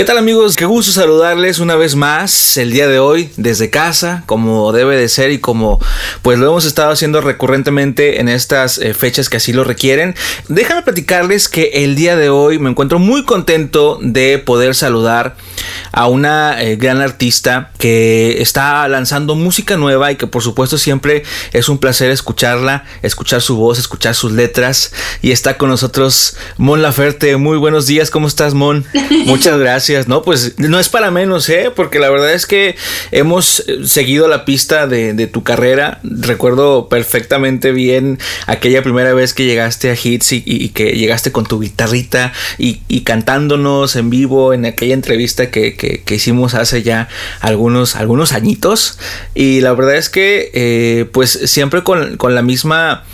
¿Qué tal amigos? Qué gusto saludarles una vez más el día de hoy desde casa, como debe de ser y como pues lo hemos estado haciendo recurrentemente en estas eh, fechas que así lo requieren. Déjame platicarles que el día de hoy me encuentro muy contento de poder saludar a una eh, gran artista que está lanzando música nueva y que por supuesto siempre es un placer escucharla, escuchar su voz, escuchar sus letras y está con nosotros Mon Laferte. Muy buenos días, ¿cómo estás Mon? Muchas gracias. No, pues no es para menos, ¿eh? Porque la verdad es que hemos eh, seguido la pista de, tu carrera. Recuerdo perfectamente bien aquella primera vez que llegaste a Hits y, que llegaste con tu guitarrita y, cantándonos en vivo en aquella entrevista que, hicimos hace ya algunos, algunos añitos. Y la verdad es que, eh, pues siempre con, con la misma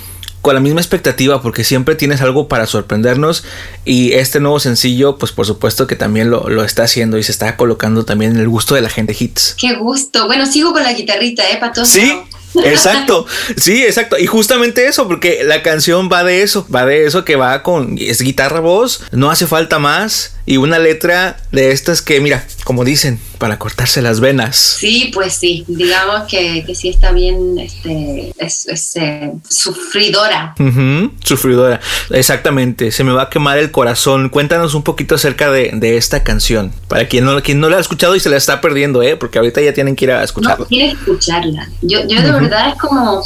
con la misma expectativa porque siempre tienes algo para sorprendernos y este nuevo sencillo pues por supuesto que también lo, está haciendo y se está colocando también en el gusto de la gente hits. Qué gusto. Bueno, sigo con la guitarrita, ¿eh? Todos. Sí. Exacto, sí, exacto. Y justamente eso, porque la canción va de eso, va de eso que va con, es guitarra, voz, no hace falta más y una letra de estas que, mira, como dicen, para cortarse las venas. Sí, pues sí, digamos que, que sí está bien, este, es, eh, sufridora. sufridora, exactamente, se me va a quemar el corazón. Cuéntanos un poquito acerca de, esta canción, para quien no, quien no la ha escuchado y se la está perdiendo, ¿eh? porque ahorita ya tienen que ir a escucharla. No, que escucharla. Yo, yo de verdad es como...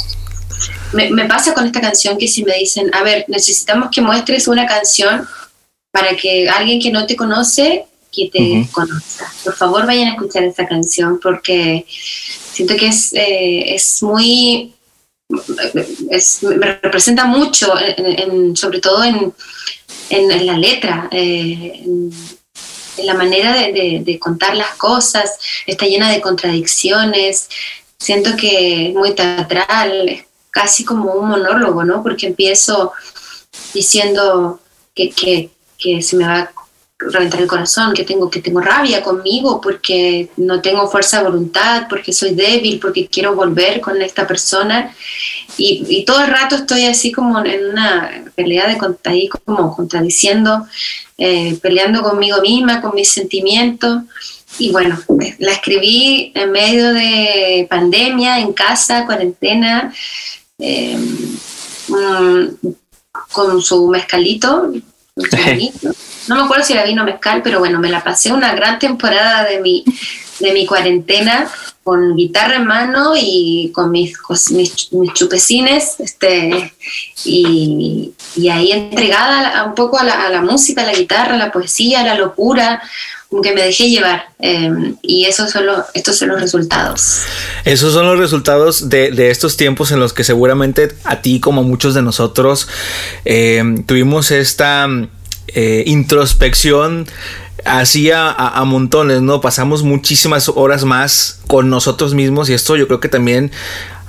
Me, me pasa con esta canción que si me dicen, a ver, necesitamos que muestres una canción para que alguien que no te conoce, que te conozca. Por favor, vayan a escuchar esta canción porque siento que es, eh, es muy, me representa mucho, sobre todo en, en, la letra, eh, en, la manera de, de, contar las cosas, está llena de contradicciones, siento que es muy teatral, es casi como un monólogo, ¿no? Porque empiezo diciendo que, que que se me va a reventar el corazón, que tengo, que tengo rabia conmigo porque no tengo fuerza de voluntad, porque soy débil, porque quiero volver con esta persona. Y, todo el rato estoy así como en una pelea de ahí como contradiciendo, eh, peleando conmigo misma, con mis sentimientos. Y bueno, la escribí en medio de pandemia, en casa, cuarentena, eh, mm, con su mezcalito, no me acuerdo si era vino mezcal, pero bueno, me la pasé una gran temporada de mi, de mi cuarentena con guitarra en mano y con mis, mis, chupecines, este, y, ahí entregada un poco a la, a la, música, a la guitarra, a la poesía, a la locura, que me dejé llevar. Em, y esos son los, estos son los resultados. Esos son los resultados de, estos tiempos en los que seguramente a ti, como muchos de nosotros, em, tuvimos esta eh, introspección así a, montones, ¿no? Pasamos muchísimas horas más con nosotros mismos y esto yo creo que también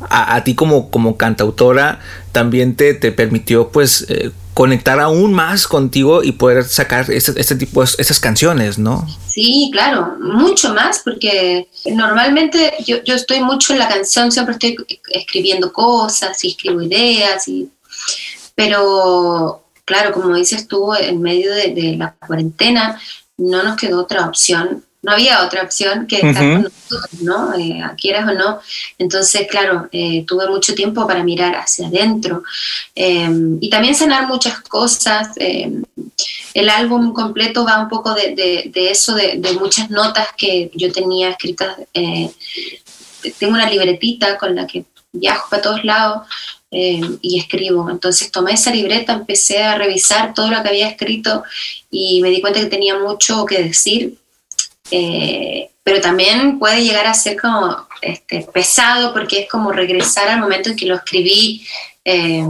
a, ti como, como cantautora también te, te permitió pues eh, conectar aún más contigo y poder sacar este, este tipo estas canciones, ¿no? Sí, claro, mucho más, porque normalmente yo, yo, estoy mucho en la canción, siempre estoy escribiendo cosas y escribo ideas, y, pero claro, como dices tú, en medio de la cuarentena no nos quedó otra opción no había otra opción que estar con nosotros, ¿no? Eh, quieras o no. Entonces, claro, eh, tuve mucho tiempo para mirar hacia adentro em, y también sanar muchas cosas. Em, el álbum completo va un poco de, eso, de, muchas notas que yo tenía escritas. Eh, tengo una libretita con la que viajo para todos lados em, y escribo. Entonces tomé esa libreta, empecé a revisar todo lo que había escrito y me di cuenta que tenía mucho que decir eh, pero también puede llegar a ser como este, pesado porque es como regresar al momento en que lo escribí eh,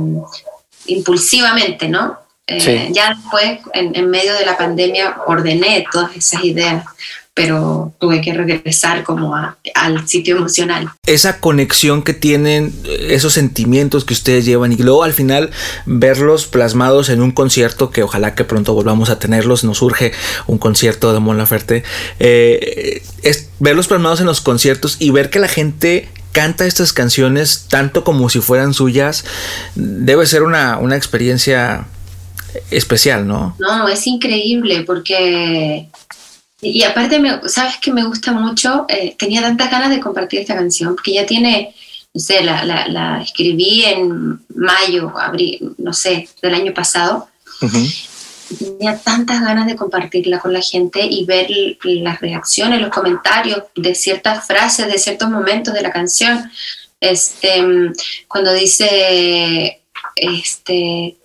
impulsivamente, ¿no? Eh, ya después, en, medio de la pandemia, ordené todas esas ideas pero tuve que regresar como al sitio emocional. Esa conexión que tienen, esos sentimientos que ustedes llevan y luego al final verlos plasmados en un concierto que ojalá que pronto volvamos a tenerlos, nos surge un concierto de Mon Laferte, eh, es verlos plasmados en los conciertos y ver que la gente canta estas canciones tanto como si fueran suyas, debe ser una, una experiencia especial, ¿no? No, es increíble porque Y aparte, me, ¿sabes que me gusta mucho? Eh, tenía tantas ganas de compartir esta canción, porque ya tiene, no sé, la, la, escribí en mayo, abril, no sé, del año pasado. Tenía tantas ganas de compartirla con la gente y ver las reacciones, los comentarios de ciertas frases, de ciertos momentos de la canción. Este, cuando dice, este,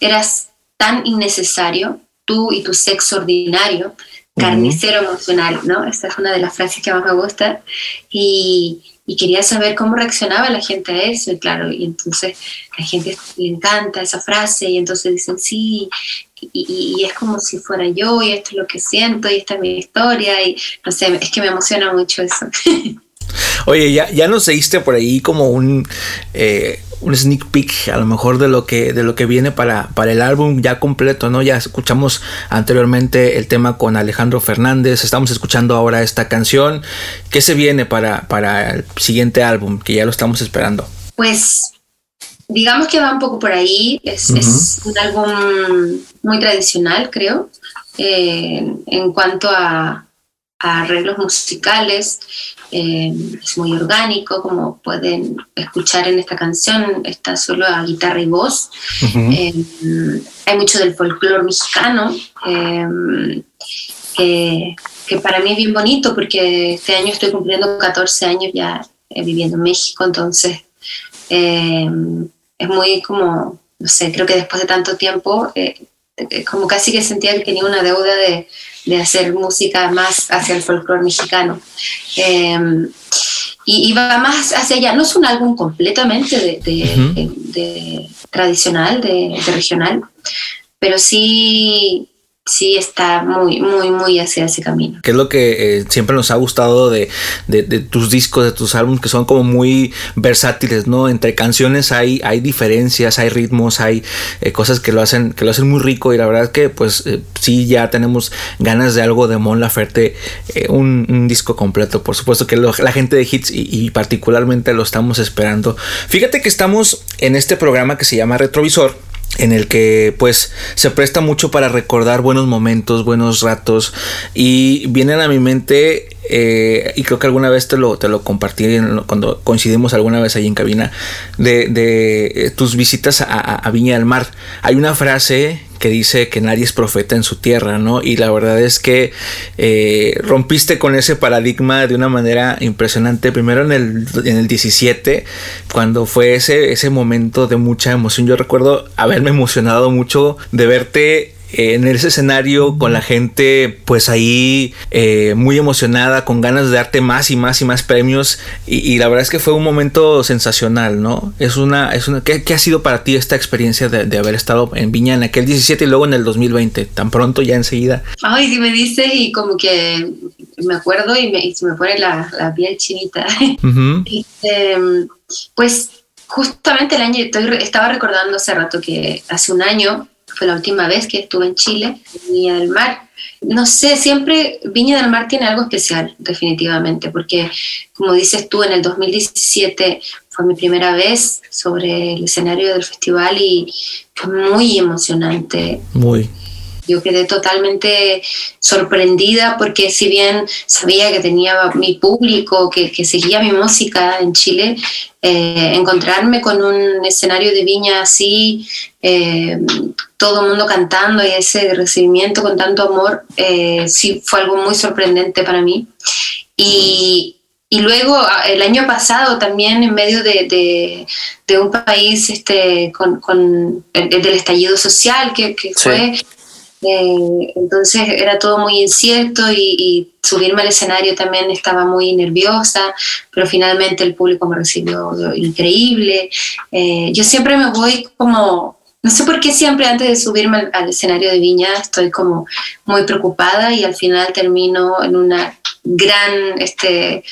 eras tan innecesario, tú y tu sexo ordinario, carnicero emocional, ¿no? Esta es una de las frases que más me gusta. Y, quería saber cómo reaccionaba la gente a eso, y claro, y entonces la gente le encanta esa frase, y entonces dicen sí, y, es como si fuera yo, y esto es lo que siento, y esta es mi historia, y no sé, es que me emociona mucho eso. Oye, ya, ya nos seguiste por ahí como un, eh, un sneak peek a lo mejor de lo que, de lo que viene para, para el álbum ya completo, ¿no? Ya escuchamos anteriormente el tema con Alejandro Fernández, estamos escuchando ahora esta canción. ¿Qué se viene para, para el siguiente álbum? Que ya lo estamos esperando. Pues digamos que va un poco por ahí, es, es un álbum muy tradicional, creo, eh, en cuanto a, arreglos musicales, eh, es muy orgánico, como pueden escuchar en esta canción, está solo a guitarra y voz. Eh, hay mucho del folclore mexicano, eh, que, para mí es bien bonito porque este año estoy cumpliendo 14 años ya viviendo en México, entonces es muy como, no sé, creo que después de tanto tiempo, como casi que sentía que tenía una deuda de de hacer música más hacia el folclore mexicano. Em, y, va más hacia allá. No es un álbum completamente de, tradicional, de, regional, pero sí sí está muy, muy, muy hacia ese camino. Que es lo que eh, siempre nos ha gustado de, tus discos, de tus álbumes, que son como muy versátiles, ¿no? Entre canciones hay, hay diferencias, hay ritmos, hay eh, cosas que lo hacen, que lo hacen muy rico y la verdad es que pues eh, sí ya tenemos ganas de algo de Mon Laferte, un, disco completo, por supuesto que la gente de Hits y, y particularmente lo estamos esperando. Fíjate que estamos en este programa que se llama Retrovisor en el que pues se presta mucho para recordar buenos momentos, buenos ratos y vienen a mi mente eh, y creo que alguna vez te lo, te lo compartí cuando coincidimos alguna vez ahí en cabina de, de eh, tus visitas a, Viña del Mar. Hay una frase que dice que nadie es profeta en su tierra, ¿no? Y la verdad es que eh, rompiste con ese paradigma de una manera impresionante. Primero en el, en el 17, cuando fue ese, ese momento de mucha emoción. Yo recuerdo haberme emocionado mucho de verte en ese escenario con la gente pues ahí eh, muy emocionada con ganas de darte más y más y más premios. Y, la verdad es que fue un momento sensacional no es una es una ¿qué, ha sido para ti esta experiencia de, haber estado en Viña en aquel 17 y luego en el 2020 tan pronto ya enseguida ay si me dices y como que me acuerdo y, me, se me pone la, la piel chinita. Este, pues justamente el año estaba recordando hace rato que hace un año fue la última vez que estuve en Chile, en Viña del Mar. No sé, siempre Viña del Mar tiene algo especial, definitivamente, porque como dices tú, en el 2017 fue mi primera vez sobre el escenario del festival y fue muy emocionante. Muy. Yo quedé totalmente sorprendida porque si bien sabía que tenía mi público, que, que seguía mi música en Chile, eh, encontrarme con un escenario de viña así, eh, todo el mundo cantando y ese recibimiento con tanto amor, eh, sí fue algo muy sorprendente para mí. Y, y luego el año pasado también en medio de, de, un país este, con, con el, del estallido social que, que fue eh, entonces era todo muy incierto y, subirme al escenario también estaba muy nerviosa, pero finalmente el público me recibió increíble. Eh, yo siempre me voy como, no sé por qué siempre antes de subirme al, escenario de Viña estoy como muy preocupada y al final termino en una gran este,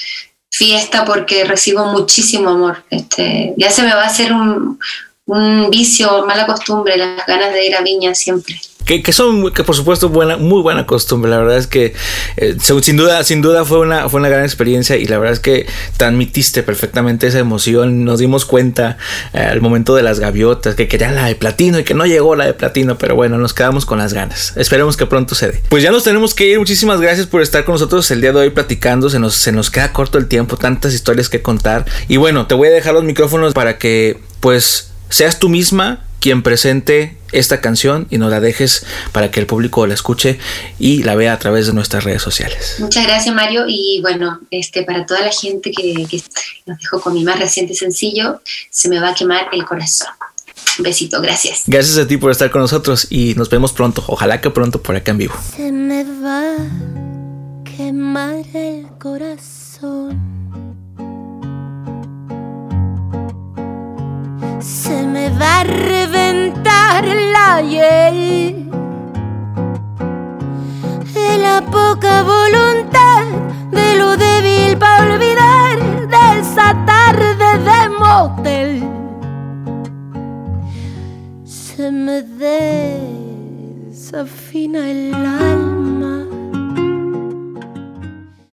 fiesta porque recibo muchísimo amor. Este, ya se me va a hacer un, un vicio, mala costumbre, las ganas de ir a Viña siempre. Que, son, que por supuesto, buena, muy buena costumbre. La verdad es que eh, sin duda, sin duda fue una, fue una gran experiencia y la verdad es que transmitiste perfectamente esa emoción. Nos dimos cuenta eh, al momento de las gaviotas que querían la de platino y que no llegó la de platino, pero bueno, nos quedamos con las ganas. Esperemos que pronto se dé. Pues ya nos tenemos que ir. Muchísimas gracias por estar con nosotros el día de hoy platicando. Se nos, se nos queda corto el tiempo, tantas historias que contar. Y bueno, te voy a dejar los micrófonos para que pues seas tú misma quien presente esta canción y nos la dejes para que el público la escuche y la vea a través de nuestras redes sociales. Muchas gracias Mario y bueno, este para toda la gente que, que nos dejó con mi más reciente sencillo, se me va a quemar el corazón. Un besito, gracias. Gracias a ti por estar con nosotros y nos vemos pronto, ojalá que pronto por acá en vivo. Se me va a quemar el corazón. Se me va a reventar la hiel